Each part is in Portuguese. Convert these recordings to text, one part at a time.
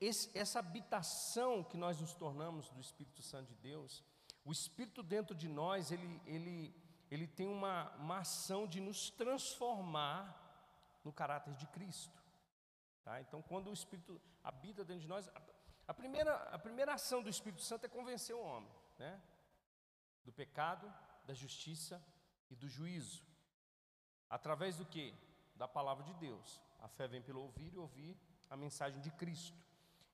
esse, essa habitação que nós nos tornamos do Espírito Santo de Deus, o Espírito dentro de nós, ele, ele, ele tem uma, uma ação de nos transformar no caráter de Cristo. Tá? Então, quando o Espírito habita dentro de nós, a, a, primeira, a primeira ação do Espírito Santo é convencer o homem né? do pecado, da justiça e do juízo. Através do que? Da palavra de Deus. A fé vem pelo ouvir e ouvir a mensagem de Cristo.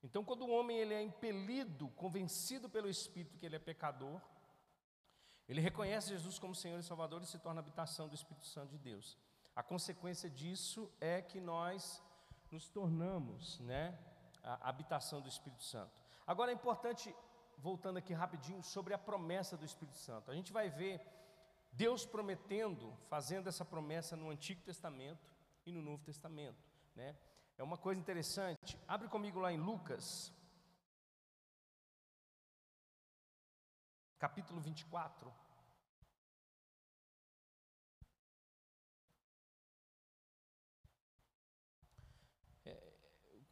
Então, quando o homem ele é impelido, convencido pelo Espírito que ele é pecador, ele reconhece Jesus como Senhor e Salvador e se torna habitação do Espírito Santo de Deus. A consequência disso é que nós nos tornamos, né, a habitação do Espírito Santo. Agora é importante, voltando aqui rapidinho, sobre a promessa do Espírito Santo. A gente vai ver Deus prometendo, fazendo essa promessa no Antigo Testamento e no Novo Testamento, né? É uma coisa interessante. Abre comigo lá em Lucas, capítulo 24. É,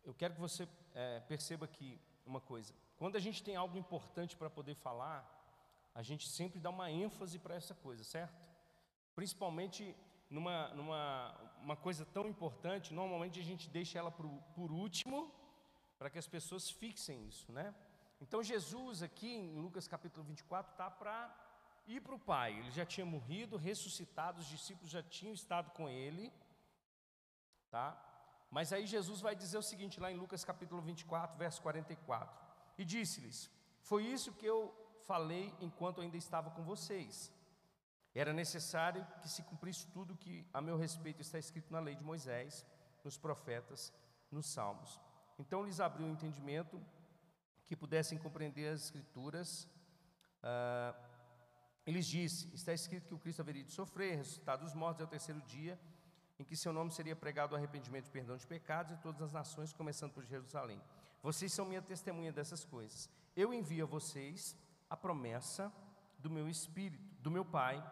eu quero que você é, perceba aqui uma coisa. Quando a gente tem algo importante para poder falar, a gente sempre dá uma ênfase para essa coisa, certo? Principalmente numa, numa uma coisa tão importante, normalmente a gente deixa ela por, por último, para que as pessoas fixem isso, né? Então Jesus aqui em Lucas capítulo 24 está para ir para o Pai. Ele já tinha morrido, ressuscitado, os discípulos já tinham estado com ele, tá? Mas aí Jesus vai dizer o seguinte lá em Lucas capítulo 24, verso 44. E disse-lhes: Foi isso que eu falei enquanto ainda estava com vocês. Era necessário que se cumprisse tudo que a meu respeito está escrito na lei de Moisés, nos profetas, nos salmos. Então lhes abriu o entendimento que pudessem compreender as escrituras. Ah, lhes disse: Está escrito que o Cristo haveria de sofrer, ressuscitar dos mortos ao terceiro dia, em que seu nome seria pregado o arrependimento e perdão de pecados em todas as nações, começando por Jerusalém. Vocês são minha testemunha dessas coisas. Eu envio a vocês a promessa do meu Espírito, do meu Pai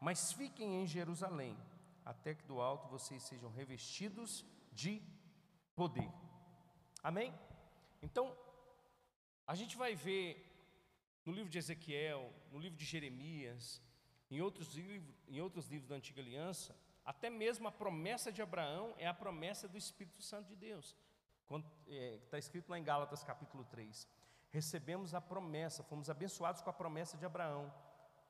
mas fiquem em Jerusalém, até que do alto vocês sejam revestidos de poder. Amém? Então, a gente vai ver no livro de Ezequiel, no livro de Jeremias, em outros, livros, em outros livros da Antiga Aliança, até mesmo a promessa de Abraão é a promessa do Espírito Santo de Deus. Está é, escrito lá em Gálatas capítulo 3. Recebemos a promessa, fomos abençoados com a promessa de Abraão.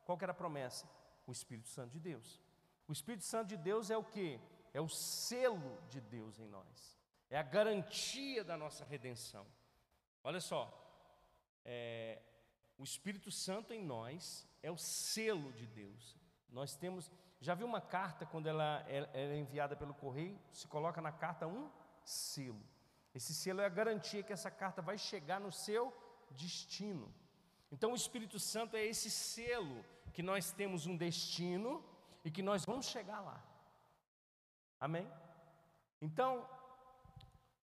Qual que era a promessa? O Espírito Santo de Deus. O Espírito Santo de Deus é o que? É o selo de Deus em nós. É a garantia da nossa redenção. Olha só, é, o Espírito Santo em nós é o selo de Deus. Nós temos, já viu uma carta quando ela é, ela é enviada pelo correio, se coloca na carta um selo. Esse selo é a garantia que essa carta vai chegar no seu destino. Então o Espírito Santo é esse selo que nós temos um destino e que nós vamos chegar lá. Amém? Então,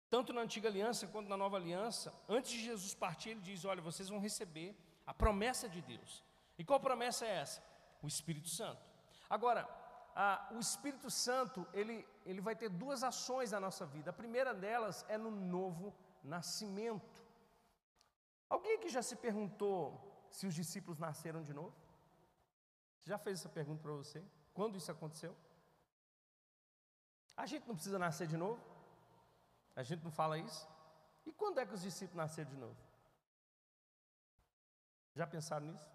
tanto na antiga aliança quanto na nova aliança, antes de Jesus partir, ele diz: Olha, vocês vão receber a promessa de Deus. E qual promessa é essa? O Espírito Santo. Agora, a, o Espírito Santo, ele, ele vai ter duas ações na nossa vida. A primeira delas é no novo nascimento. Alguém que já se perguntou se os discípulos nasceram de novo? Já fez essa pergunta para você? Quando isso aconteceu? A gente não precisa nascer de novo? A gente não fala isso? E quando é que os discípulos nasceram de novo? Já pensaram nisso?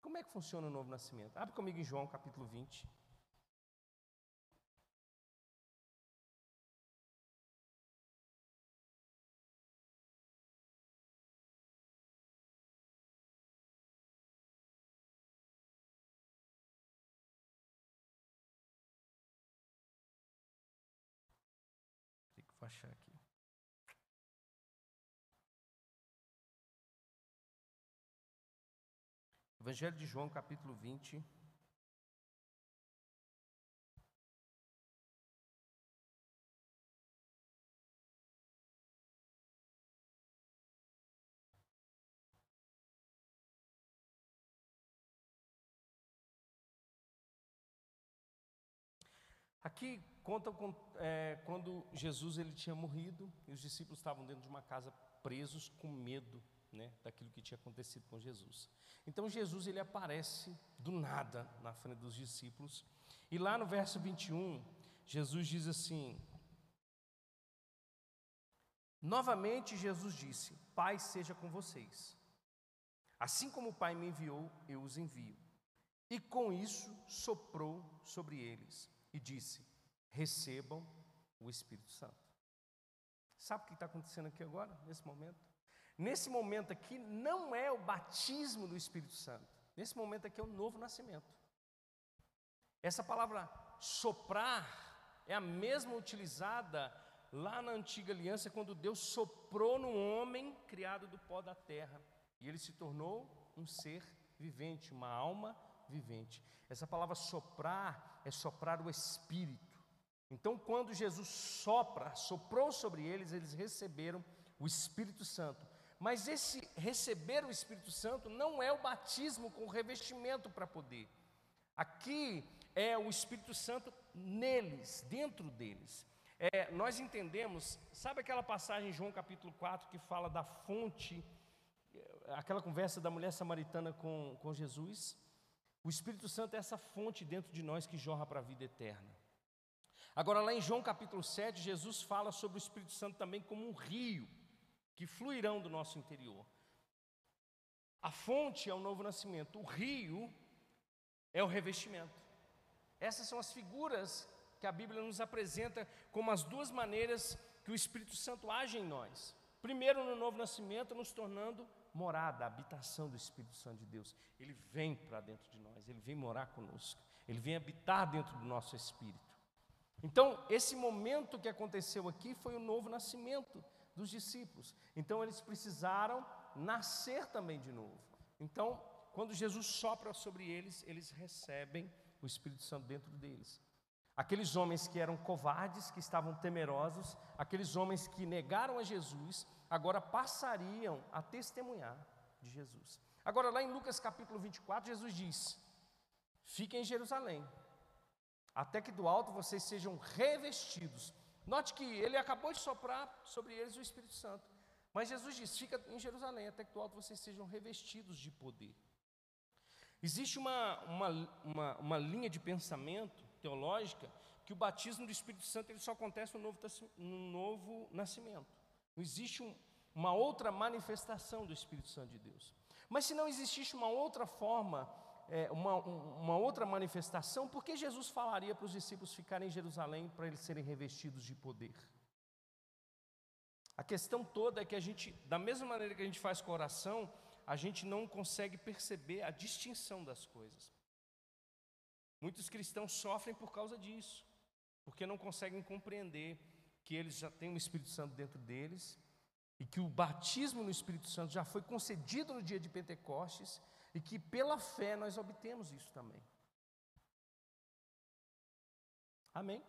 Como é que funciona o novo nascimento? Abre comigo em João capítulo 20. Vou achar aqui. Evangelho de João, capítulo 20. Aqui conta é, quando Jesus ele tinha morrido e os discípulos estavam dentro de uma casa presos com medo né, daquilo que tinha acontecido com Jesus. Então Jesus ele aparece do nada na frente dos discípulos e lá no verso 21 Jesus diz assim: Novamente Jesus disse: Pai seja com vocês. Assim como o Pai me enviou, eu os envio. E com isso soprou sobre eles e disse: Recebam o Espírito Santo. Sabe o que está acontecendo aqui agora, nesse momento? Nesse momento aqui, não é o batismo do Espírito Santo. Nesse momento aqui é o novo nascimento. Essa palavra soprar é a mesma utilizada lá na antiga aliança, quando Deus soprou no homem criado do pó da terra. E ele se tornou um ser vivente, uma alma vivente. Essa palavra soprar é soprar o espírito. Então, quando Jesus sopra, soprou sobre eles, eles receberam o Espírito Santo. Mas esse receber o Espírito Santo não é o batismo com revestimento para poder. Aqui é o Espírito Santo neles, dentro deles. É, nós entendemos, sabe aquela passagem em João capítulo 4 que fala da fonte, aquela conversa da mulher samaritana com, com Jesus? O Espírito Santo é essa fonte dentro de nós que jorra para a vida eterna. Agora, lá em João capítulo 7, Jesus fala sobre o Espírito Santo também como um rio que fluirão do nosso interior. A fonte é o novo nascimento, o rio é o revestimento. Essas são as figuras que a Bíblia nos apresenta como as duas maneiras que o Espírito Santo age em nós. Primeiro, no novo nascimento, nos tornando morada, habitação do Espírito Santo de Deus. Ele vem para dentro de nós, ele vem morar conosco, ele vem habitar dentro do nosso espírito. Então, esse momento que aconteceu aqui foi o novo nascimento dos discípulos. Então, eles precisaram nascer também de novo. Então, quando Jesus sopra sobre eles, eles recebem o Espírito Santo dentro deles. Aqueles homens que eram covardes, que estavam temerosos, aqueles homens que negaram a Jesus, agora passariam a testemunhar de Jesus. Agora, lá em Lucas capítulo 24, Jesus diz: Fiquem em Jerusalém, até que do alto vocês sejam revestidos. Note que ele acabou de soprar sobre eles o Espírito Santo. Mas Jesus diz: Fica em Jerusalém, até que do alto vocês sejam revestidos de poder. Existe uma, uma, uma, uma linha de pensamento teológica que o batismo do Espírito Santo ele só acontece no novo, no novo nascimento. Não existe um, uma outra manifestação do Espírito Santo de Deus. Mas se não existisse uma outra forma, é, uma, uma outra manifestação, por que Jesus falaria para os discípulos ficarem em Jerusalém para eles serem revestidos de poder? A questão toda é que a gente, da mesma maneira que a gente faz com a oração, a gente não consegue perceber a distinção das coisas. Muitos cristãos sofrem por causa disso, porque não conseguem compreender que eles já têm o Espírito Santo dentro deles e que o batismo no Espírito Santo já foi concedido no dia de Pentecostes e que pela fé nós obtemos isso também. Amém?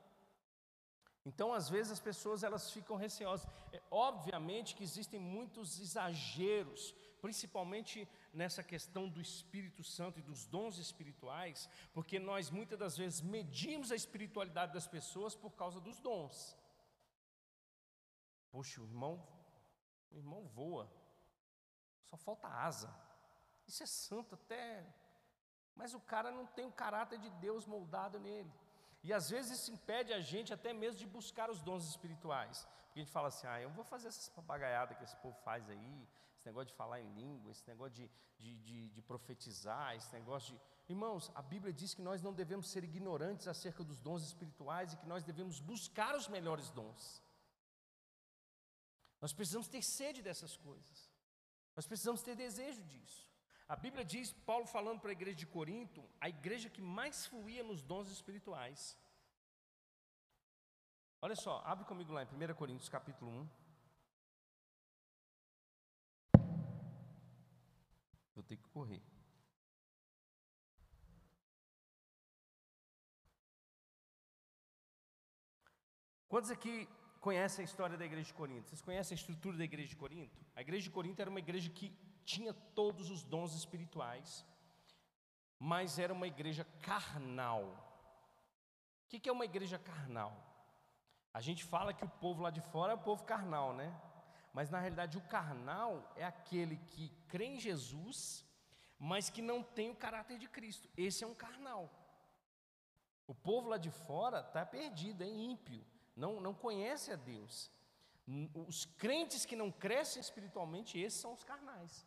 Então, às vezes as pessoas elas ficam receosas. É, obviamente que existem muitos exageros, principalmente nessa questão do Espírito Santo e dos dons espirituais, porque nós muitas das vezes medimos a espiritualidade das pessoas por causa dos dons. Poxa, o irmão, o irmão voa, só falta asa. Isso é santo até, mas o cara não tem o caráter de Deus moldado nele. E às vezes isso impede a gente até mesmo de buscar os dons espirituais. Porque a gente fala assim, ah, eu vou fazer essas papagaiadas que esse povo faz aí, esse negócio de falar em língua, esse negócio de, de, de, de profetizar, esse negócio de. Irmãos, a Bíblia diz que nós não devemos ser ignorantes acerca dos dons espirituais e que nós devemos buscar os melhores dons. Nós precisamos ter sede dessas coisas. Nós precisamos ter desejo disso. A Bíblia diz, Paulo falando para a igreja de Corinto, a igreja que mais fluía nos dons espirituais. Olha só, abre comigo lá em 1 Coríntios capítulo 1. Vou ter que correr. Quantos aqui conhecem a história da igreja de Corinto? Vocês conhecem a estrutura da igreja de Corinto? A igreja de Corinto era uma igreja que tinha todos os dons espirituais, mas era uma igreja carnal. O que é uma igreja carnal? A gente fala que o povo lá de fora é o povo carnal, né? Mas na realidade o carnal é aquele que crê em Jesus, mas que não tem o caráter de Cristo. Esse é um carnal. O povo lá de fora está perdido, é ímpio, não, não conhece a Deus. Os crentes que não crescem espiritualmente, esses são os carnais.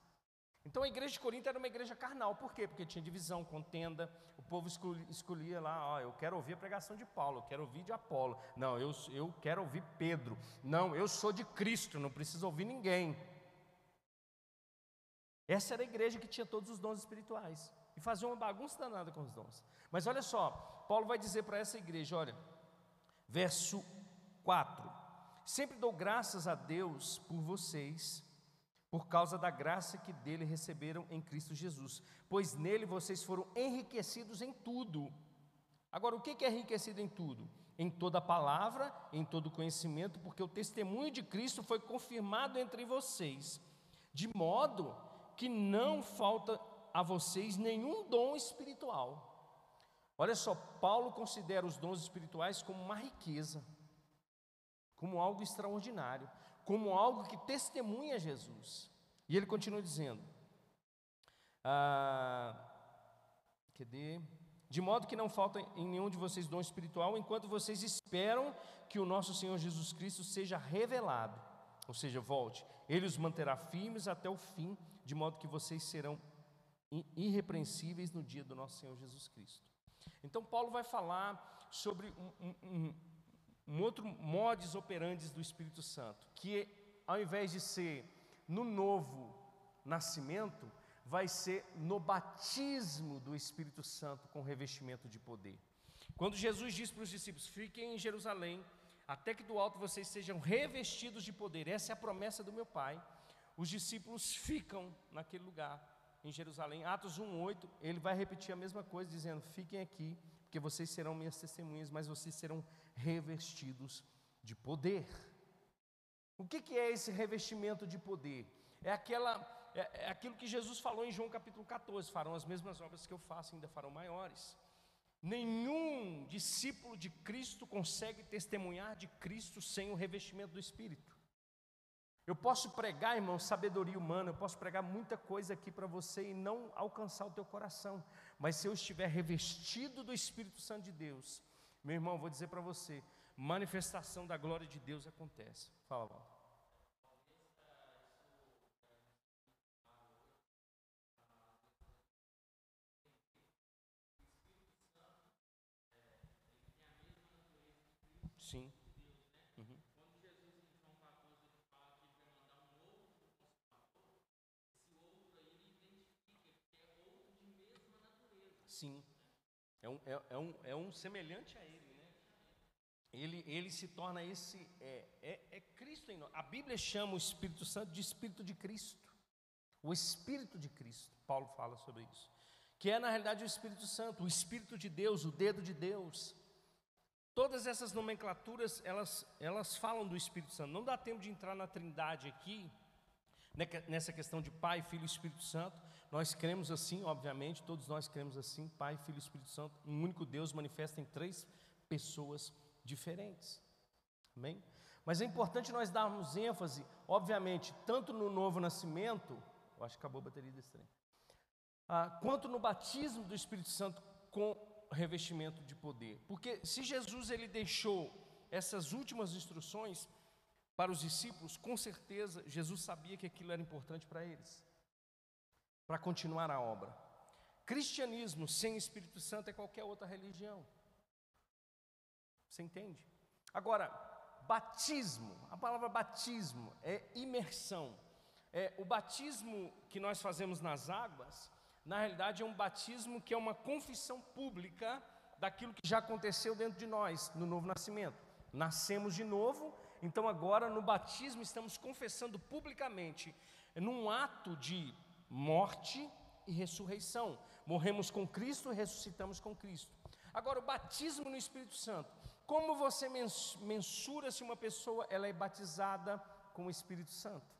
Então a igreja de Corinto era uma igreja carnal, por quê? Porque tinha divisão, contenda, o povo escolhia, escolhia lá, ó, eu quero ouvir a pregação de Paulo, eu quero ouvir de Apolo, não, eu, eu quero ouvir Pedro, não, eu sou de Cristo, não preciso ouvir ninguém. Essa era a igreja que tinha todos os dons espirituais e fazia uma bagunça danada com os dons. Mas olha só, Paulo vai dizer para essa igreja, olha, verso 4: Sempre dou graças a Deus por vocês por causa da graça que dele receberam em Cristo Jesus, pois nele vocês foram enriquecidos em tudo. Agora, o que é enriquecido em tudo? Em toda palavra, em todo conhecimento, porque o testemunho de Cristo foi confirmado entre vocês, de modo que não falta a vocês nenhum dom espiritual. Olha só, Paulo considera os dons espirituais como uma riqueza, como algo extraordinário como algo que testemunha Jesus. E ele continua dizendo: ah? De modo que não falta em nenhum de vocês dom espiritual, enquanto vocês esperam que o nosso Senhor Jesus Cristo seja revelado, ou seja, volte. Ele os manterá firmes até o fim, de modo que vocês serão irrepreensíveis no dia do nosso Senhor Jesus Cristo. Então, Paulo vai falar sobre um, um outro modus operandi do Espírito Santo, que ao invés de ser no novo nascimento, vai ser no batismo do Espírito Santo com revestimento de poder. Quando Jesus diz para os discípulos: Fiquem em Jerusalém, até que do alto vocês sejam revestidos de poder, essa é a promessa do meu Pai. Os discípulos ficam naquele lugar, em Jerusalém. Atos 1,8, ele vai repetir a mesma coisa, dizendo: Fiquem aqui, porque vocês serão minhas testemunhas, mas vocês serão de poder. O que, que é esse revestimento de poder? É, aquela, é, é aquilo que Jesus falou em João capítulo 14: farão as mesmas obras que eu faço, ainda farão maiores. Nenhum discípulo de Cristo consegue testemunhar de Cristo sem o revestimento do Espírito. Eu posso pregar, irmão, sabedoria humana, eu posso pregar muita coisa aqui para você e não alcançar o teu coração, mas se eu estiver revestido do Espírito Santo de Deus, meu irmão, vou dizer para você: manifestação da glória de Deus acontece. Fala, Walter. Sim. Uhum. Sim. É um, é, é, um, é um semelhante a ele, né? Ele, ele se torna esse. É, é, é Cristo em nós. A Bíblia chama o Espírito Santo de Espírito de Cristo. O Espírito de Cristo. Paulo fala sobre isso. Que é, na realidade, o Espírito Santo, o Espírito de Deus, o dedo de Deus. Todas essas nomenclaturas, elas, elas falam do Espírito Santo. Não dá tempo de entrar na trindade aqui, né, nessa questão de Pai, Filho e Espírito Santo, nós cremos assim, obviamente, todos nós cremos assim, Pai, Filho e Espírito Santo, um único Deus manifesta em três pessoas diferentes. Amém? Mas é importante nós darmos ênfase, obviamente, tanto no novo nascimento, eu acho que acabou a bateria desse trem, ah, quanto no batismo do Espírito Santo com revestimento de poder. Porque se Jesus ele deixou essas últimas instruções para os discípulos, com certeza Jesus sabia que aquilo era importante para eles para continuar a obra. Cristianismo sem Espírito Santo é qualquer outra religião. Você entende? Agora, batismo, a palavra batismo é imersão. É, o batismo que nós fazemos nas águas, na realidade é um batismo que é uma confissão pública daquilo que já aconteceu dentro de nós no novo nascimento. Nascemos de novo, então agora no batismo estamos confessando publicamente, num ato de morte e ressurreição. Morremos com Cristo e ressuscitamos com Cristo. Agora, o batismo no Espírito Santo. Como você mensura se uma pessoa ela é batizada com o Espírito Santo?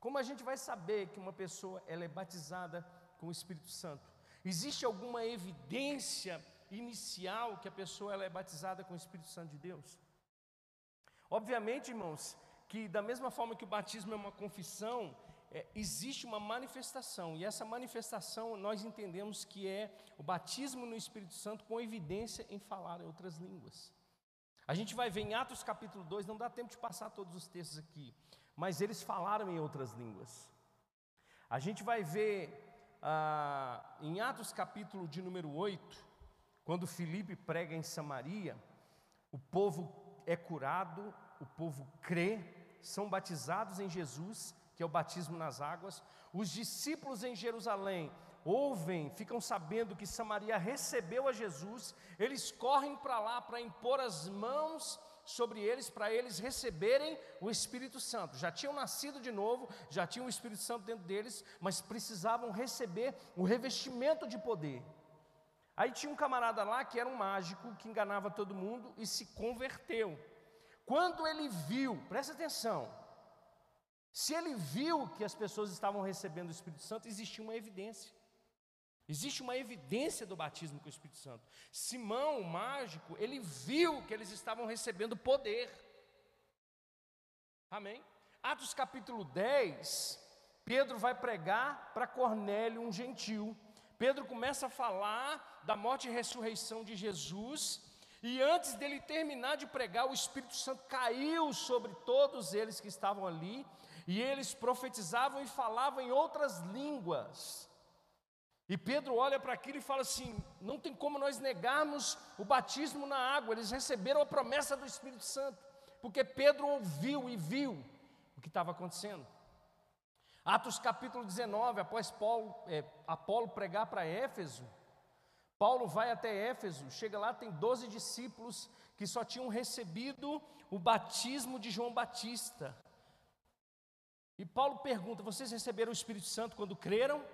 Como a gente vai saber que uma pessoa ela é batizada com o Espírito Santo? Existe alguma evidência inicial que a pessoa ela é batizada com o Espírito Santo de Deus. Obviamente, irmãos, que da mesma forma que o batismo é uma confissão, é, existe uma manifestação, e essa manifestação nós entendemos que é o batismo no Espírito Santo com evidência em falar em outras línguas. A gente vai ver em Atos capítulo 2, não dá tempo de passar todos os textos aqui, mas eles falaram em outras línguas. A gente vai ver ah, em Atos capítulo de número 8, quando Filipe prega em Samaria, o povo é curado, o povo crê, são batizados em Jesus, que é o batismo nas águas. Os discípulos em Jerusalém ouvem, ficam sabendo que Samaria recebeu a Jesus, eles correm para lá para impor as mãos sobre eles para eles receberem o Espírito Santo. Já tinham nascido de novo, já tinham o Espírito Santo dentro deles, mas precisavam receber o revestimento de poder. Aí tinha um camarada lá que era um mágico que enganava todo mundo e se converteu. Quando ele viu, presta atenção, se ele viu que as pessoas estavam recebendo o Espírito Santo, existia uma evidência. Existe uma evidência do batismo com o Espírito Santo. Simão, o mágico, ele viu que eles estavam recebendo poder. Amém? Atos capítulo 10, Pedro vai pregar para Cornélio, um gentil. Pedro começa a falar da morte e ressurreição de Jesus, e antes dele terminar de pregar, o Espírito Santo caiu sobre todos eles que estavam ali, e eles profetizavam e falavam em outras línguas. E Pedro olha para aquilo e fala assim: não tem como nós negarmos o batismo na água, eles receberam a promessa do Espírito Santo, porque Pedro ouviu e viu o que estava acontecendo. Atos capítulo 19, após Paulo, é, Apolo pregar para Éfeso, Paulo vai até Éfeso, chega lá, tem 12 discípulos que só tinham recebido o batismo de João Batista. E Paulo pergunta: vocês receberam o Espírito Santo quando creram?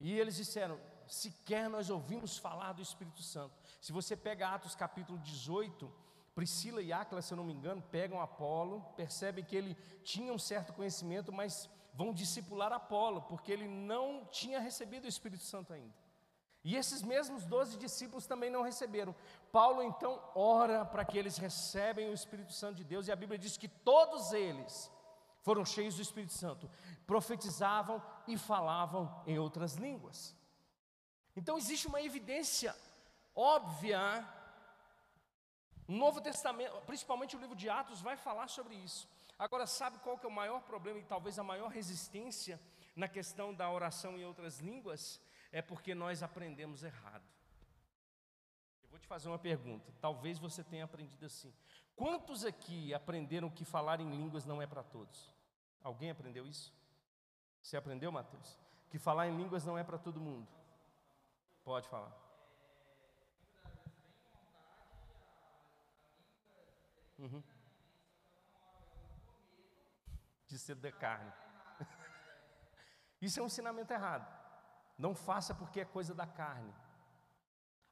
E eles disseram: sequer nós ouvimos falar do Espírito Santo. Se você pega Atos capítulo 18, Priscila e Áquila, se eu não me engano, pegam Apolo, percebem que ele tinha um certo conhecimento, mas vão discipular Apolo, porque ele não tinha recebido o Espírito Santo ainda. E esses mesmos doze discípulos também não receberam. Paulo então ora para que eles recebem o Espírito Santo de Deus, e a Bíblia diz que todos eles foram cheios do Espírito Santo, profetizavam e falavam em outras línguas. Então existe uma evidência óbvia. Novo Testamento, principalmente o livro de Atos, vai falar sobre isso. Agora, sabe qual que é o maior problema e talvez a maior resistência na questão da oração em outras línguas? É porque nós aprendemos errado. Fazer uma pergunta, talvez você tenha aprendido assim. Quantos aqui aprenderam que falar em línguas não é para todos? Alguém aprendeu isso? Você aprendeu, Mateus? Que falar em línguas não é para todo mundo. Pode falar. Uhum. De ser da carne. Isso é um ensinamento errado. Não faça porque é coisa da carne.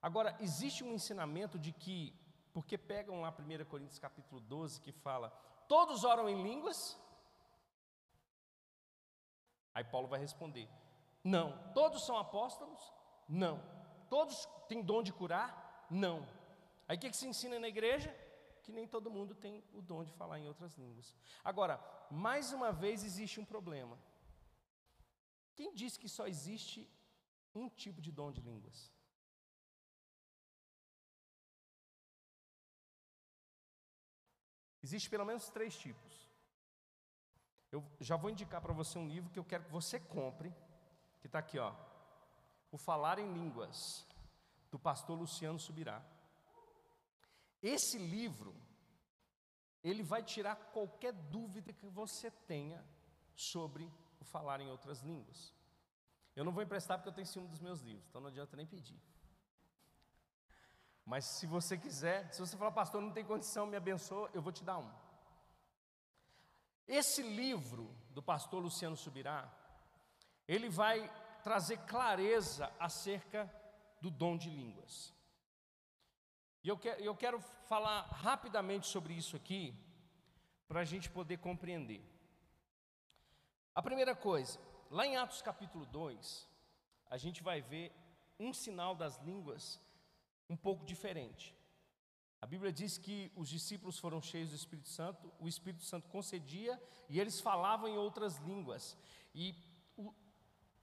Agora, existe um ensinamento de que, porque pegam lá 1 Coríntios capítulo 12, que fala, todos oram em línguas, Aí Paulo vai responder: Não. Todos são apóstolos? Não. Todos têm dom de curar? Não. Aí o que, que se ensina na igreja? Que nem todo mundo tem o dom de falar em outras línguas. Agora, mais uma vez existe um problema. Quem diz que só existe um tipo de dom de línguas? Existe pelo menos três tipos. Eu já vou indicar para você um livro que eu quero que você compre, que está aqui, ó. O Falar em Línguas, do pastor Luciano Subirá. Esse livro, ele vai tirar qualquer dúvida que você tenha sobre o falar em outras línguas. Eu não vou emprestar porque eu tenho ciúme dos meus livros, então não adianta nem pedir. Mas se você quiser, se você falar, pastor, não tem condição, me abençoa, eu vou te dar um. Esse livro do pastor Luciano Subirá, ele vai trazer clareza acerca do dom de línguas. E eu quero, eu quero falar rapidamente sobre isso aqui, para a gente poder compreender. A primeira coisa, lá em Atos capítulo 2, a gente vai ver um sinal das línguas um pouco diferente. A Bíblia diz que os discípulos foram cheios do Espírito Santo, o Espírito Santo concedia e eles falavam em outras línguas. E o,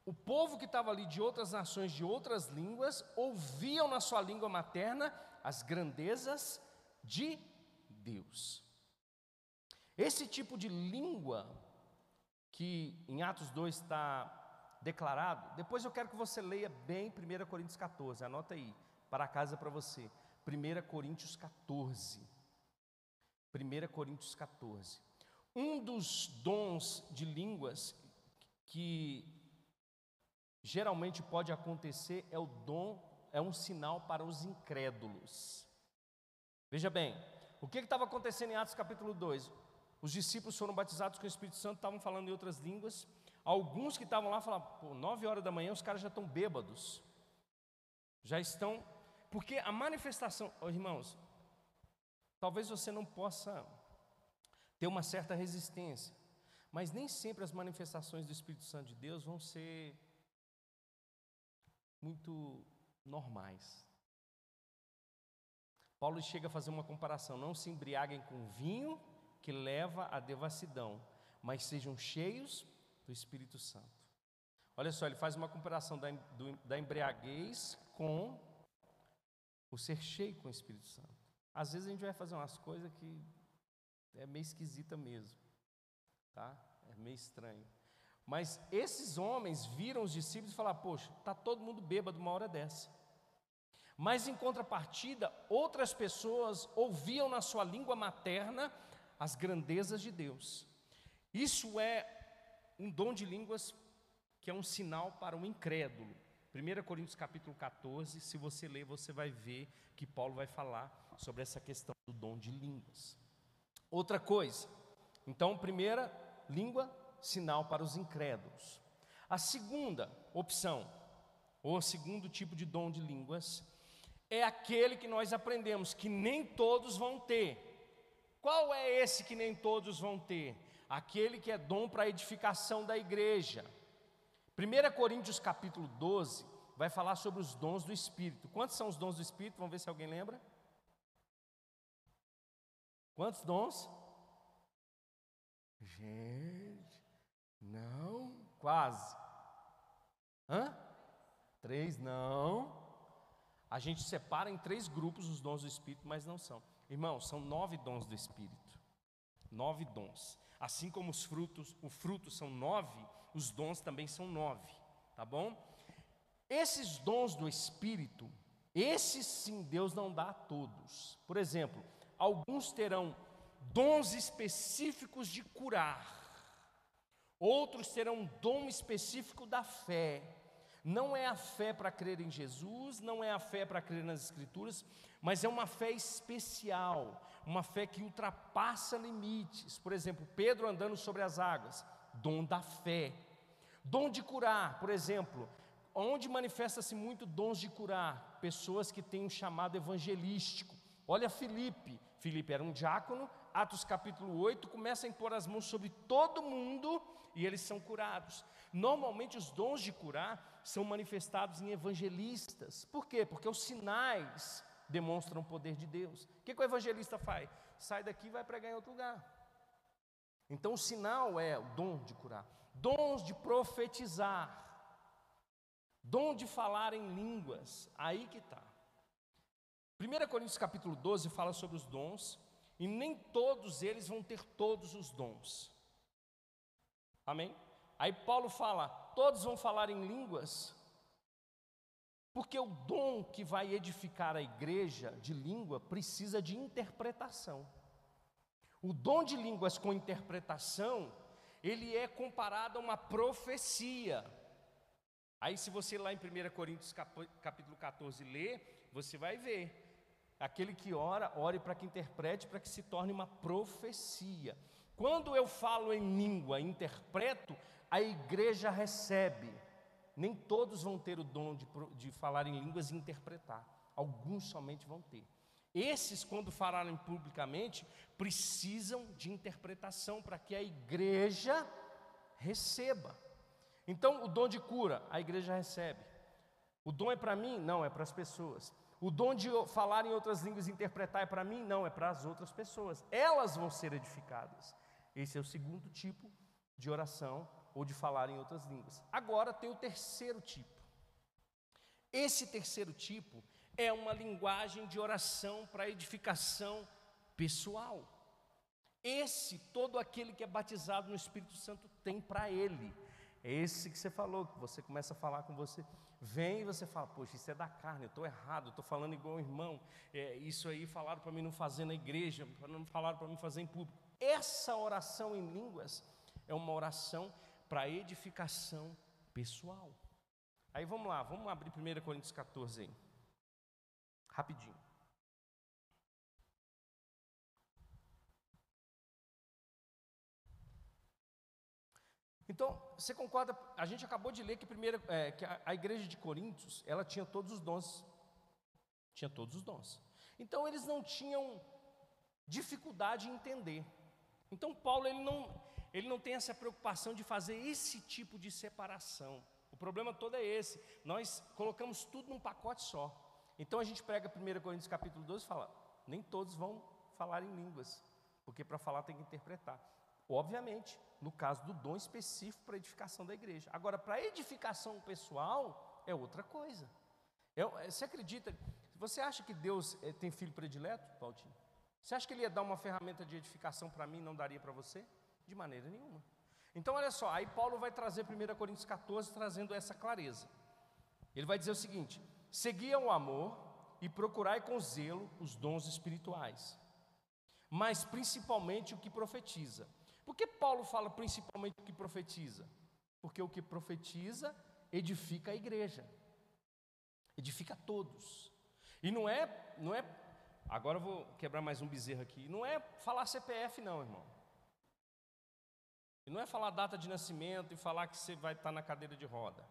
o povo que estava ali de outras nações, de outras línguas, ouviam na sua língua materna as grandezas de Deus. Esse tipo de língua que em Atos 2 está declarado, depois eu quero que você leia bem 1 Coríntios 14, anota aí, para casa para você. 1 Coríntios 14. 1 Coríntios 14. Um dos dons de línguas que geralmente pode acontecer é o dom, é um sinal para os incrédulos. Veja bem, o que estava acontecendo em Atos capítulo 2? Os discípulos foram batizados com o Espírito Santo, estavam falando em outras línguas. Alguns que estavam lá falaram, pô, nove horas da manhã os caras já estão bêbados. Já estão. Porque a manifestação, oh, irmãos, talvez você não possa ter uma certa resistência, mas nem sempre as manifestações do Espírito Santo de Deus vão ser muito normais. Paulo chega a fazer uma comparação: não se embriaguem com vinho que leva à devassidão, mas sejam cheios do Espírito Santo. Olha só, ele faz uma comparação da, do, da embriaguez com o ser cheio com o Espírito Santo. Às vezes a gente vai fazer umas coisas que é meio esquisita mesmo, tá? É meio estranho. Mas esses homens viram os discípulos e falaram: Poxa, está todo mundo bêbado uma hora dessa. Mas em contrapartida, outras pessoas ouviam na sua língua materna as grandezas de Deus. Isso é um dom de línguas que é um sinal para o incrédulo. 1 Coríntios capítulo 14, se você ler, você vai ver que Paulo vai falar sobre essa questão do dom de línguas. Outra coisa, então, primeira, língua, sinal para os incrédulos. A segunda opção, ou segundo tipo de dom de línguas, é aquele que nós aprendemos que nem todos vão ter. Qual é esse que nem todos vão ter? Aquele que é dom para a edificação da igreja. 1 Coríntios capítulo 12 vai falar sobre os dons do Espírito. Quantos são os dons do Espírito? Vamos ver se alguém lembra. Quantos dons? Gente, não, quase. Hã? Três, não. A gente separa em três grupos os dons do Espírito, mas não são. Irmãos, são nove dons do Espírito. Nove dons. Assim como os frutos, o fruto são nove, os dons também são nove. Tá bom? Esses dons do Espírito, esses sim Deus não dá a todos. Por exemplo, alguns terão dons específicos de curar, outros terão um dom específico da fé, não é a fé para crer em Jesus, não é a fé para crer nas Escrituras, mas é uma fé especial, uma fé que ultrapassa limites. Por exemplo, Pedro andando sobre as águas, dom da fé. Dom de curar, por exemplo, onde manifesta-se muito dons de curar? Pessoas que têm um chamado evangelístico. Olha Filipe, Filipe era um diácono, Atos capítulo 8, começa a impor as mãos sobre todo mundo e eles são curados. Normalmente os dons de curar são manifestados em evangelistas. Por quê? Porque os sinais demonstram o poder de Deus. O que, que o evangelista faz? Sai daqui e vai pregar em outro lugar. Então o sinal é o dom de curar, dons de profetizar, dom de falar em línguas. Aí que está. 1 Coríntios capítulo 12 fala sobre os dons, e nem todos eles vão ter todos os dons. Amém? Aí Paulo fala: todos vão falar em línguas, porque o dom que vai edificar a igreja de língua precisa de interpretação. O dom de línguas com interpretação, ele é comparado a uma profecia. Aí, se você lá em 1 Coríntios capítulo 14 ler, você vai ver. Aquele que ora, ore para que interprete, para que se torne uma profecia. Quando eu falo em língua, interpreto, a igreja recebe. Nem todos vão ter o dom de, de falar em línguas e interpretar, alguns somente vão ter. Esses, quando falarem publicamente, precisam de interpretação para que a igreja receba. Então, o dom de cura, a igreja recebe. O dom é para mim? Não, é para as pessoas. O dom de falar em outras línguas e interpretar é para mim? Não, é para as outras pessoas. Elas vão ser edificadas. Esse é o segundo tipo de oração ou de falar em outras línguas. Agora tem o terceiro tipo. Esse terceiro tipo é uma linguagem de oração para edificação pessoal. Esse, todo aquele que é batizado no Espírito Santo tem para ele. É esse que você falou, que você começa a falar com você. Vem e você fala, poxa, isso é da carne, eu estou errado, eu estou falando igual um irmão. É, isso aí falaram para mim não fazer na igreja, não falaram para mim fazer em público. Essa oração em línguas é uma oração para edificação pessoal. Aí vamos lá, vamos abrir 1 Coríntios 14 aí. Rapidinho. Então, você concorda? A gente acabou de ler que, primeiro, é, que a, a, igreja de Coríntios, ela tinha todos os dons. Tinha todos os dons. Então, eles não tinham dificuldade em entender. Então, Paulo, ele não, ele não tem essa preocupação de fazer esse tipo de separação. O problema todo é esse. Nós colocamos tudo num pacote só. Então, a gente prega 1 Coríntios capítulo 12 e fala, nem todos vão falar em línguas, porque para falar tem que interpretar. Obviamente, no caso do dom específico para edificação da igreja. Agora, para edificação pessoal, é outra coisa. É, você acredita, você acha que Deus é, tem filho predileto, Paulinho? Você acha que Ele ia dar uma ferramenta de edificação para mim e não daria para você? De maneira nenhuma. Então, olha só, aí Paulo vai trazer 1 Coríntios 14, trazendo essa clareza. Ele vai dizer o seguinte: seguia o amor e procurai com zelo os dons espirituais, mas principalmente o que profetiza por que Paulo fala principalmente o que profetiza? Porque o que profetiza edifica a igreja, edifica todos. E não é, não é, agora eu vou quebrar mais um bezerro aqui, não é falar CPF não, irmão. E não é falar data de nascimento e falar que você vai estar na cadeira de roda.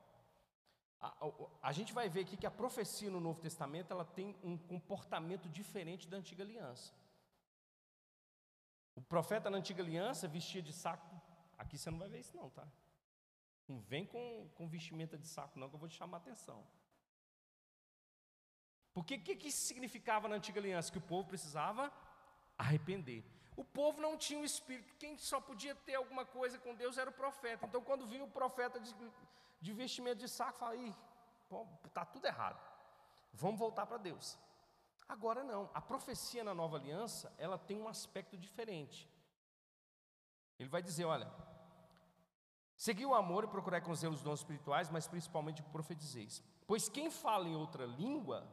A, a, a, gente vai ver aqui que a profecia no Novo Testamento ela tem um comportamento diferente da antiga aliança. O profeta na antiga aliança vestia de saco. Aqui você não vai ver isso, não, tá? Não vem com, com vestimenta de saco, não, que eu vou te chamar a atenção. Porque o que, que isso significava na antiga aliança? Que o povo precisava arrepender. O povo não tinha o espírito, quem só podia ter alguma coisa com Deus era o profeta. Então, quando vinha o profeta de, vestimento de saco, fala: está tudo errado, vamos voltar para Deus. Agora não, a profecia na nova aliança, ela tem um aspecto diferente. Ele vai dizer, olha, segui o amor e procurai com os dons espirituais, mas principalmente profetizeis. Pois quem fala em outra língua,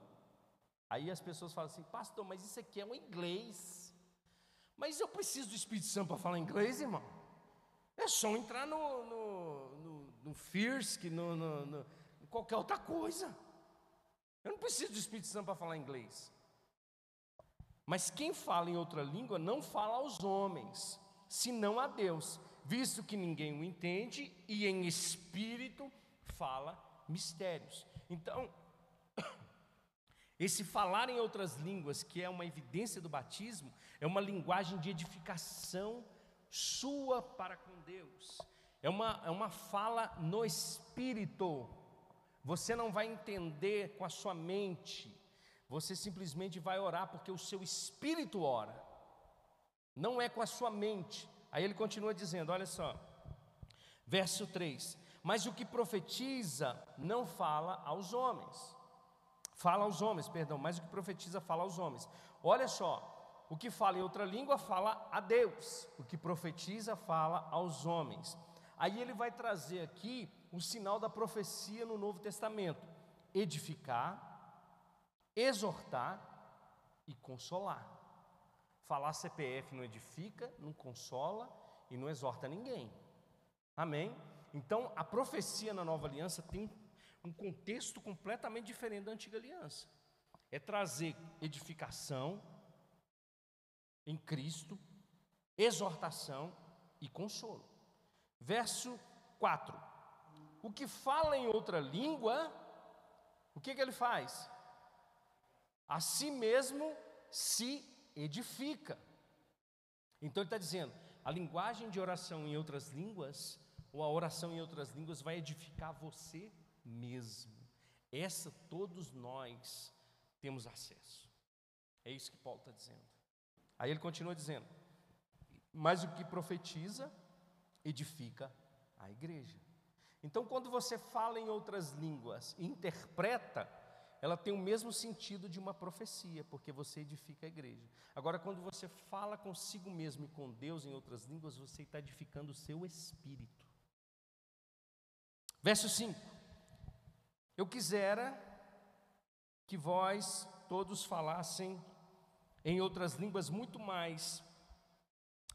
aí as pessoas falam assim, pastor, mas isso aqui é um inglês. Mas eu preciso do Espírito Santo para falar inglês, irmão? É só entrar no, no, no, Fierce, no, no, no, qualquer outra coisa. Eu não preciso do Espírito Santo para falar inglês. Mas quem fala em outra língua não fala aos homens, senão a Deus, visto que ninguém o entende e em espírito fala mistérios. Então, esse falar em outras línguas, que é uma evidência do batismo, é uma linguagem de edificação sua para com Deus, é uma, é uma fala no espírito. Você não vai entender com a sua mente, você simplesmente vai orar porque o seu espírito ora, não é com a sua mente. Aí ele continua dizendo: olha só, verso 3: Mas o que profetiza não fala aos homens, fala aos homens, perdão, mas o que profetiza fala aos homens. Olha só, o que fala em outra língua fala a Deus, o que profetiza fala aos homens. Aí ele vai trazer aqui o sinal da profecia no Novo Testamento: edificar, exortar e consolar. Falar CPF não edifica, não consola e não exorta ninguém. Amém? Então, a profecia na nova aliança tem um contexto completamente diferente da antiga aliança. É trazer edificação em Cristo, exortação e consolo. Verso 4. O que fala em outra língua, o que, que ele faz? a si mesmo se edifica. Então ele está dizendo: a linguagem de oração em outras línguas, ou a oração em outras línguas, vai edificar você mesmo. Essa todos nós temos acesso. É isso que Paulo está dizendo. Aí ele continua dizendo: Mas o que profetiza, edifica a igreja. Então, quando você fala em outras línguas e interpreta, ela tem o mesmo sentido de uma profecia, porque você edifica a igreja. Agora, quando você fala consigo mesmo e com Deus em outras línguas, você está edificando o seu espírito. Verso 5: Eu quisera que vós todos falassem em outras línguas muito mais,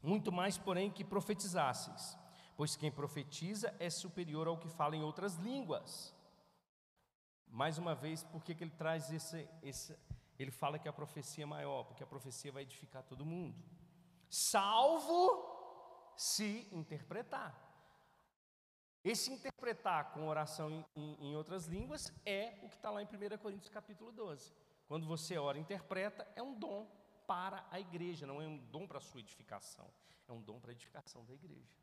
muito mais, porém, que profetizasseis, pois quem profetiza é superior ao que fala em outras línguas mais uma vez, por que, ele traz esse, esse. Ele fala que a profecia é maior, porque a profecia vai edificar todo mundo. Salvo se interpretar. Esse interpretar com oração em, em, em outras línguas é o que está lá em 1 Coríntios capítulo 12. Quando você ora e interpreta, é um dom para a igreja, não é um dom para a sua edificação, é um dom para a edificação da igreja.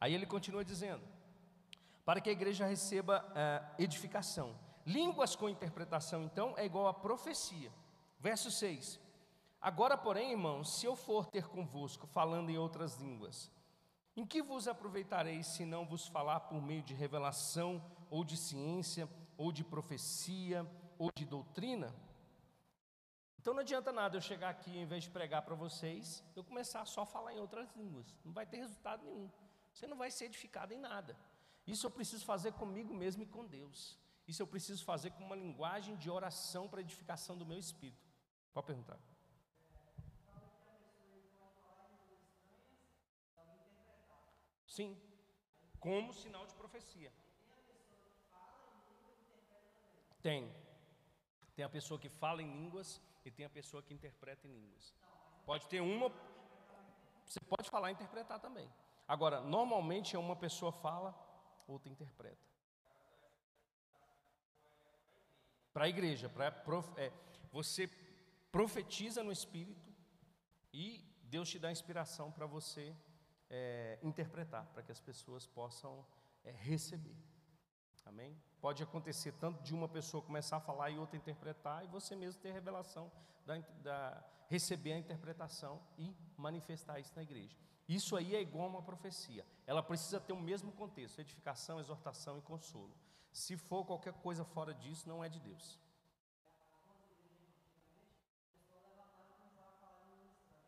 Aí ele continua dizendo: para que a igreja receba uh, edificação. Línguas com interpretação, então, é igual a profecia. Verso 6. Agora, porém, irmãos, se eu for ter convosco falando em outras línguas, em que vos aproveitareis se não vos falar por meio de revelação, ou de ciência, ou de profecia, ou de doutrina? Então não adianta nada eu chegar aqui, em vez de pregar para vocês, eu começar só a falar em outras línguas. Não vai ter resultado nenhum. Você não vai ser edificado em nada. Isso eu preciso fazer comigo mesmo e com Deus. Isso eu preciso fazer com uma linguagem de oração para edificação do meu espírito. Pode perguntar. Sim, como sinal de profecia. Tem. Tem a pessoa que fala em línguas e tem a pessoa que interpreta em línguas. Pode ter uma. Você pode falar e interpretar também. Agora, normalmente é uma pessoa fala, outra interpreta. Para a igreja, para é, você profetiza no Espírito e Deus te dá inspiração para você é, interpretar, para que as pessoas possam é, receber. Amém? Pode acontecer tanto de uma pessoa começar a falar e outra interpretar, e você mesmo ter revelação, da, da, receber a interpretação e manifestar isso na igreja. Isso aí é igual a uma profecia. Ela precisa ter o mesmo contexto: edificação, exortação e consolo. Se for qualquer coisa fora disso, não é de Deus.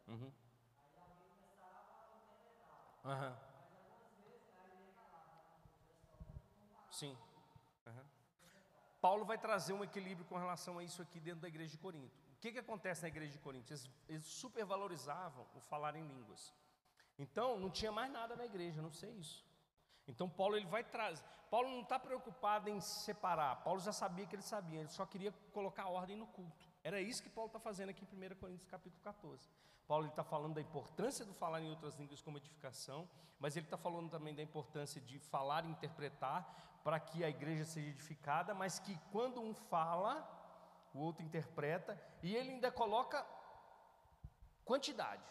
Uhum. Uhum. Sim. Uhum. Paulo vai trazer um equilíbrio com relação a isso aqui dentro da igreja de Corinto. O que, que acontece na igreja de Corinto? Eles, eles supervalorizavam o falar em línguas. Então, não tinha mais nada na igreja, não sei isso. Então Paulo ele vai trazer. Paulo não está preocupado em separar. Paulo já sabia que ele sabia. Ele só queria colocar ordem no culto. Era isso que Paulo está fazendo aqui em 1 Coríntios capítulo 14. Paulo está falando da importância do falar em outras línguas como edificação, mas ele está falando também da importância de falar e interpretar para que a igreja seja edificada, mas que quando um fala, o outro interpreta, e ele ainda coloca quantidade,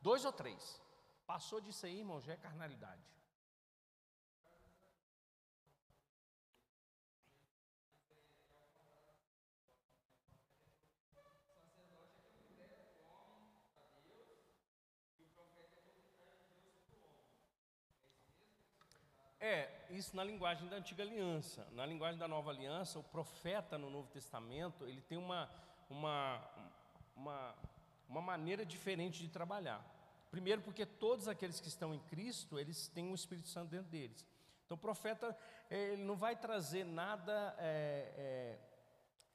dois ou três. Passou disso aí, irmão, já é carnalidade. É, isso na linguagem da antiga aliança. Na linguagem da nova aliança, o profeta no Novo Testamento, ele tem uma, uma, uma, uma maneira diferente de trabalhar. Primeiro porque todos aqueles que estão em Cristo, eles têm o Espírito Santo dentro deles. Então o profeta, ele não vai trazer nada é,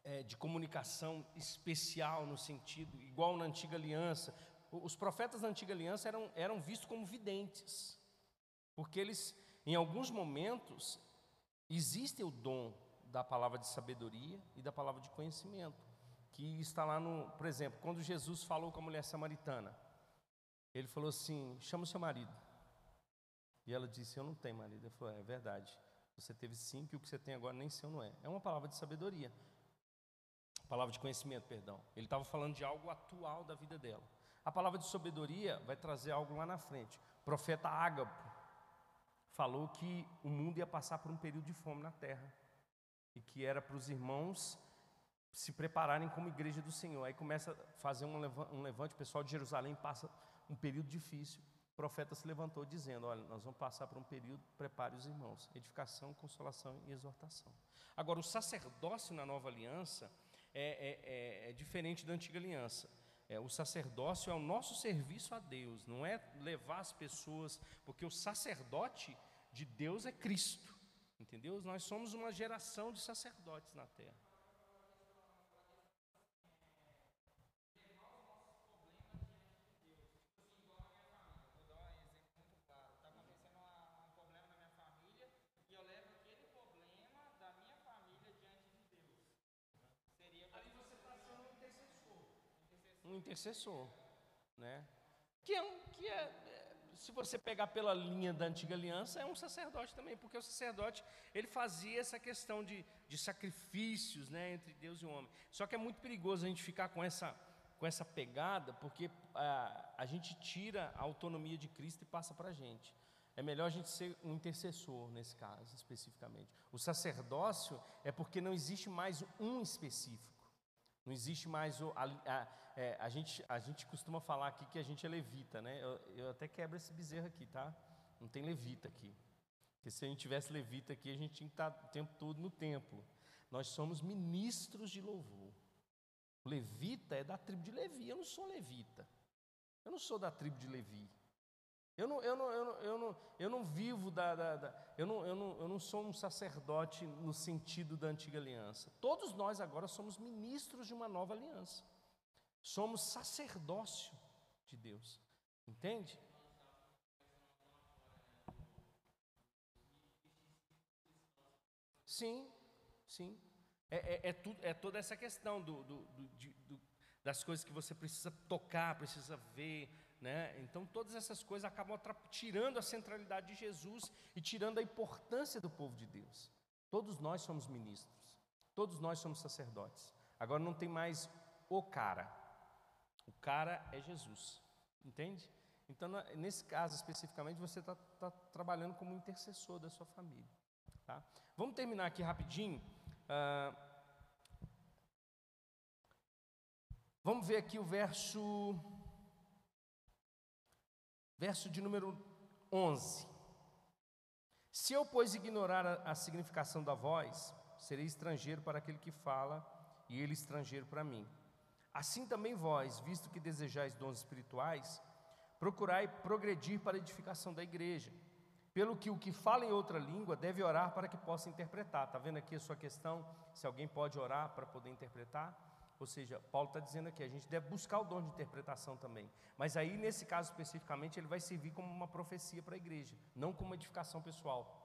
é, é, de comunicação especial no sentido, igual na antiga aliança. Os profetas da antiga aliança eram, eram vistos como videntes, porque eles em alguns momentos, existe o dom da palavra de sabedoria e da palavra de conhecimento, que está lá no, por exemplo, quando Jesus falou com a mulher samaritana, ele falou assim: chama o seu marido. E ela disse: Eu não tenho marido. Ele falou: É verdade. Você teve cinco e o que você tem agora nem seu não é. É uma palavra de sabedoria. Palavra de conhecimento, perdão. Ele estava falando de algo atual da vida dela. A palavra de sabedoria vai trazer algo lá na frente. O profeta Ágapo falou que o mundo ia passar por um período de fome na terra. e que era para os irmãos se prepararem como igreja do Senhor. Aí começa a fazer um levante, o pessoal de Jerusalém passa um período difícil. O profeta se levantou dizendo: Olha, nós vamos passar por um período, prepare os irmãos, edificação, consolação e exortação. Agora, o sacerdócio na nova aliança é, é, é, é diferente da antiga aliança. É, o sacerdócio é o nosso serviço a Deus, não é levar as pessoas, porque o sacerdote de Deus é Cristo, entendeu? Nós somos uma geração de sacerdotes na terra. um intercessor, né? Que é um, que é, é, se você pegar pela linha da antiga aliança, é um sacerdote também, porque o sacerdote ele fazia essa questão de, de sacrifícios, né, entre Deus e o homem. Só que é muito perigoso a gente ficar com essa com essa pegada, porque a, a gente tira a autonomia de Cristo e passa para a gente. É melhor a gente ser um intercessor nesse caso, especificamente. O sacerdócio é porque não existe mais um específico. Não existe mais o. A, a, é, a, gente, a gente costuma falar aqui que a gente é levita, né? Eu, eu até quebro esse bezerro aqui, tá? Não tem levita aqui. Porque se a gente tivesse levita aqui, a gente tinha que estar o tempo todo no templo. Nós somos ministros de louvor. Levita é da tribo de Levi. Eu não sou levita. Eu não sou da tribo de Levi. Eu não, eu não, eu não, eu não, eu não vivo da. da, da eu, não, eu, não, eu não sou um sacerdote no sentido da antiga aliança. Todos nós agora somos ministros de uma nova aliança. Somos sacerdócio de Deus. Entende? Sim, sim. É, é, é, tudo, é toda essa questão do, do, do, de, do, das coisas que você precisa tocar, precisa ver, né? Então, todas essas coisas acabam tirando a centralidade de Jesus e tirando a importância do povo de Deus. Todos nós somos ministros, todos nós somos sacerdotes. Agora não tem mais o cara, o cara é Jesus, entende? Então, nesse caso especificamente, você está tá trabalhando como intercessor da sua família. Tá? Vamos terminar aqui rapidinho. Ah, vamos ver aqui o verso Verso de número 11. Se eu, pois, ignorar a, a significação da voz, serei estrangeiro para aquele que fala, e ele estrangeiro para mim. Assim também vós, visto que desejais dons espirituais, procurai progredir para a edificação da igreja. Pelo que o que fala em outra língua deve orar para que possa interpretar. Está vendo aqui a sua questão? Se alguém pode orar para poder interpretar? Ou seja, Paulo está dizendo aqui, a gente deve buscar o dom de interpretação também. Mas aí, nesse caso especificamente, ele vai servir como uma profecia para a igreja, não como edificação pessoal.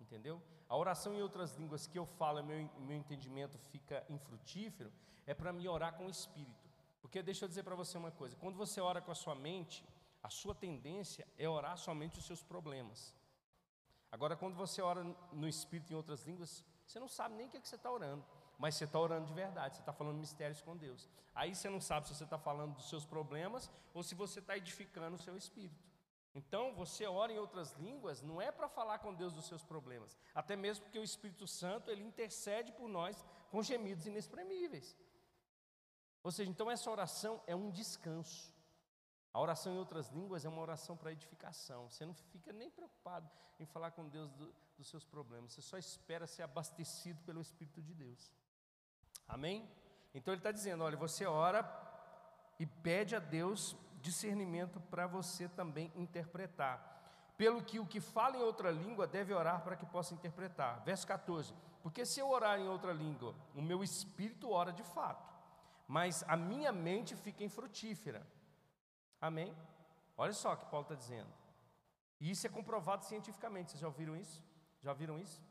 Entendeu? A oração em outras línguas que eu falo, meu, meu entendimento fica infrutífero, é para me orar com o Espírito. Porque deixa eu dizer para você uma coisa: quando você ora com a sua mente, a sua tendência é orar somente os seus problemas. Agora, quando você ora no Espírito em outras línguas, você não sabe nem o que, é que você está orando mas você está orando de verdade, você está falando mistérios com Deus. Aí você não sabe se você está falando dos seus problemas ou se você está edificando o seu espírito. Então, você ora em outras línguas, não é para falar com Deus dos seus problemas, até mesmo porque o Espírito Santo, ele intercede por nós com gemidos inexprimíveis. Ou seja, então essa oração é um descanso. A oração em outras línguas é uma oração para edificação. Você não fica nem preocupado em falar com Deus do, dos seus problemas, você só espera ser abastecido pelo Espírito de Deus. Amém? Então ele está dizendo: olha, você ora e pede a Deus discernimento para você também interpretar. Pelo que o que fala em outra língua deve orar para que possa interpretar. Verso 14: Porque se eu orar em outra língua, o meu espírito ora de fato, mas a minha mente fica infrutífera. Amém? Olha só o que Paulo está dizendo. E isso é comprovado cientificamente. Vocês já ouviram isso? Já viram isso?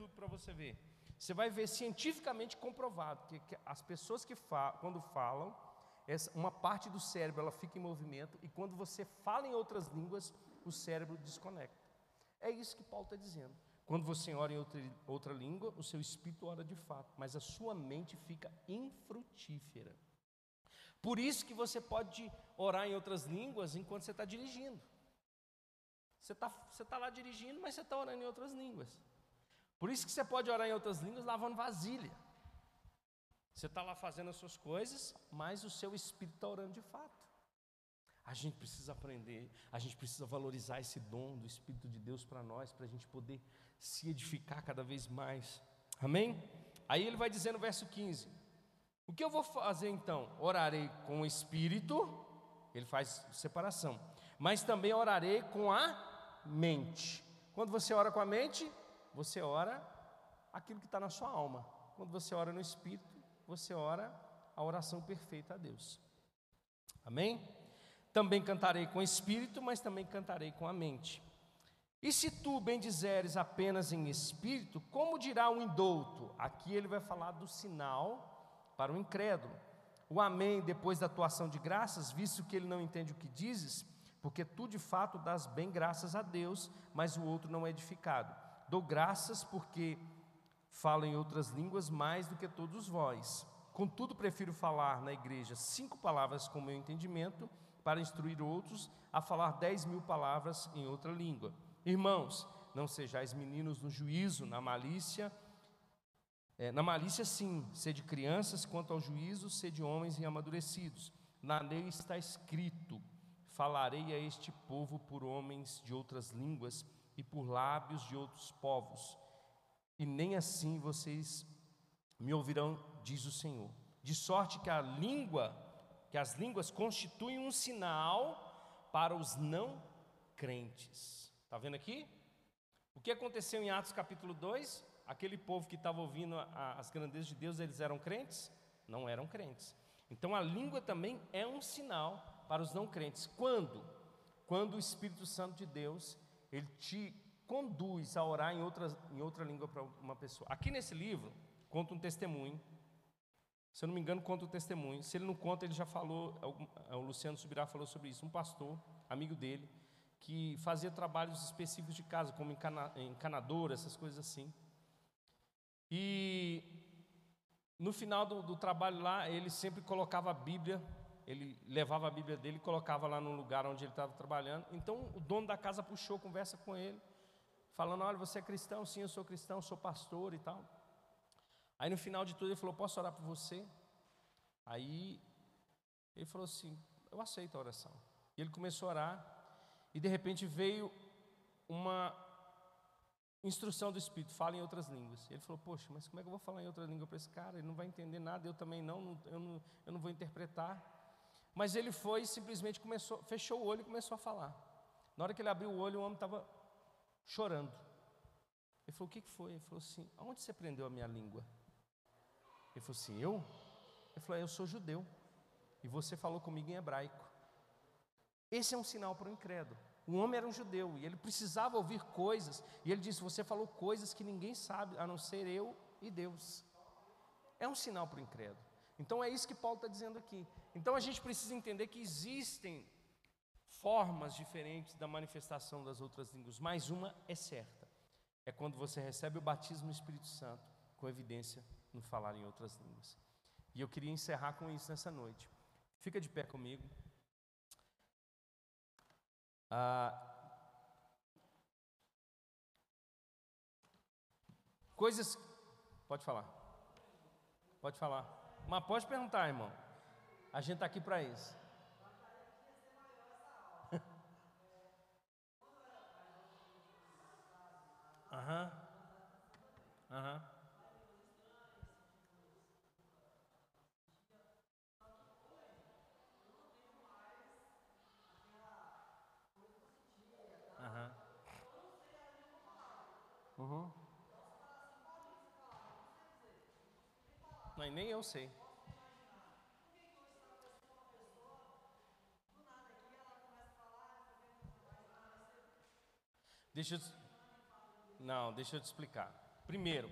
YouTube para você ver. Você vai ver cientificamente comprovado que, que as pessoas que falam, quando falam, essa, uma parte do cérebro ela fica em movimento e quando você fala em outras línguas, o cérebro desconecta. É isso que Paulo está dizendo. Quando você ora em outra, outra língua, o seu espírito ora de fato, mas a sua mente fica infrutífera. Por isso que você pode orar em outras línguas enquanto você está dirigindo. Você está você tá lá dirigindo, mas você está orando em outras línguas. Por isso que você pode orar em outras línguas lavando vasilha. Você está lá fazendo as suas coisas, mas o seu espírito está orando de fato. A gente precisa aprender, a gente precisa valorizar esse dom do Espírito de Deus para nós, para a gente poder se edificar cada vez mais. Amém? Aí ele vai dizer no verso 15: O que eu vou fazer então? Orarei com o Espírito, ele faz separação, mas também orarei com a mente. Quando você ora com a mente, você ora aquilo que está na sua alma. Quando você ora no Espírito, você ora a oração perfeita a Deus. Amém? Também cantarei com o espírito, mas também cantarei com a mente. E se tu bendizeres apenas em espírito, como dirá o indouto? Aqui ele vai falar do sinal para o incrédulo. O amém depois da atuação de graças, visto que ele não entende o que dizes, porque tu de fato dás bem graças a Deus, mas o outro não é edificado. Dou graças porque falo em outras línguas mais do que todos vós. Contudo, prefiro falar na igreja cinco palavras com meu entendimento para instruir outros a falar dez mil palavras em outra língua. Irmãos, não sejais meninos no juízo, na malícia. É, na malícia, sim, sede crianças, quanto ao juízo, sede homens e amadurecidos. Na lei está escrito: falarei a este povo por homens de outras línguas e por lábios de outros povos, e nem assim vocês me ouvirão, diz o Senhor. De sorte que a língua que as línguas constituem um sinal para os não crentes. Está vendo aqui? O que aconteceu em Atos capítulo 2? Aquele povo que estava ouvindo as grandezas de Deus, eles eram crentes? Não eram crentes. Então a língua também é um sinal para os não crentes. Quando? Quando o Espírito Santo de Deus, ele te conduz a orar em outra, em outra língua para uma pessoa. Aqui nesse livro, conta um testemunho se eu não me engano, conta o testemunho. Se ele não conta, ele já falou, é o Luciano Subirá falou sobre isso. Um pastor, amigo dele, que fazia trabalhos específicos de casa, como encana, encanador, essas coisas assim. E no final do, do, trabalho lá, ele sempre colocava a Bíblia, ele levava a Bíblia dele e colocava lá no lugar onde ele estava trabalhando. Então o dono da casa puxou, conversa com ele, falando: Olha, você é cristão? Sim, eu sou cristão, sou pastor e tal. Aí no final de tudo ele falou: Posso orar por você? Aí ele falou assim: Eu aceito a oração. E ele começou a orar, e de repente veio uma instrução do Espírito: fala em outras línguas. Ele falou: Poxa, mas como é que eu vou falar em outra língua para esse cara? Ele não vai entender nada, eu também não, eu não, eu não vou interpretar. Mas ele foi simplesmente começou, fechou o olho e começou a falar. Na hora que ele abriu o olho, o homem estava chorando. Ele falou: O que foi? Ele falou assim: Aonde você prendeu a minha língua? Ele falou assim: Eu? Ele falou: Eu sou judeu. E você falou comigo em hebraico. Esse é um sinal para o incrédulo. O homem era um judeu e ele precisava ouvir coisas. E ele disse: Você falou coisas que ninguém sabe, a não ser eu e Deus. É um sinal para o incrédulo. Então é isso que Paulo está dizendo aqui. Então a gente precisa entender que existem formas diferentes da manifestação das outras línguas, mas uma é certa: é quando você recebe o batismo no Espírito Santo com evidência no falar em outras línguas. E eu queria encerrar com isso nessa noite. Fica de pé comigo. Ah, coisas. Pode falar. Pode falar. Mas pode perguntar, irmão. A gente está aqui para isso. Aham. Aham. Uhum. Não, nem eu sei. Deixa eu, não, deixa eu te explicar. Primeiro,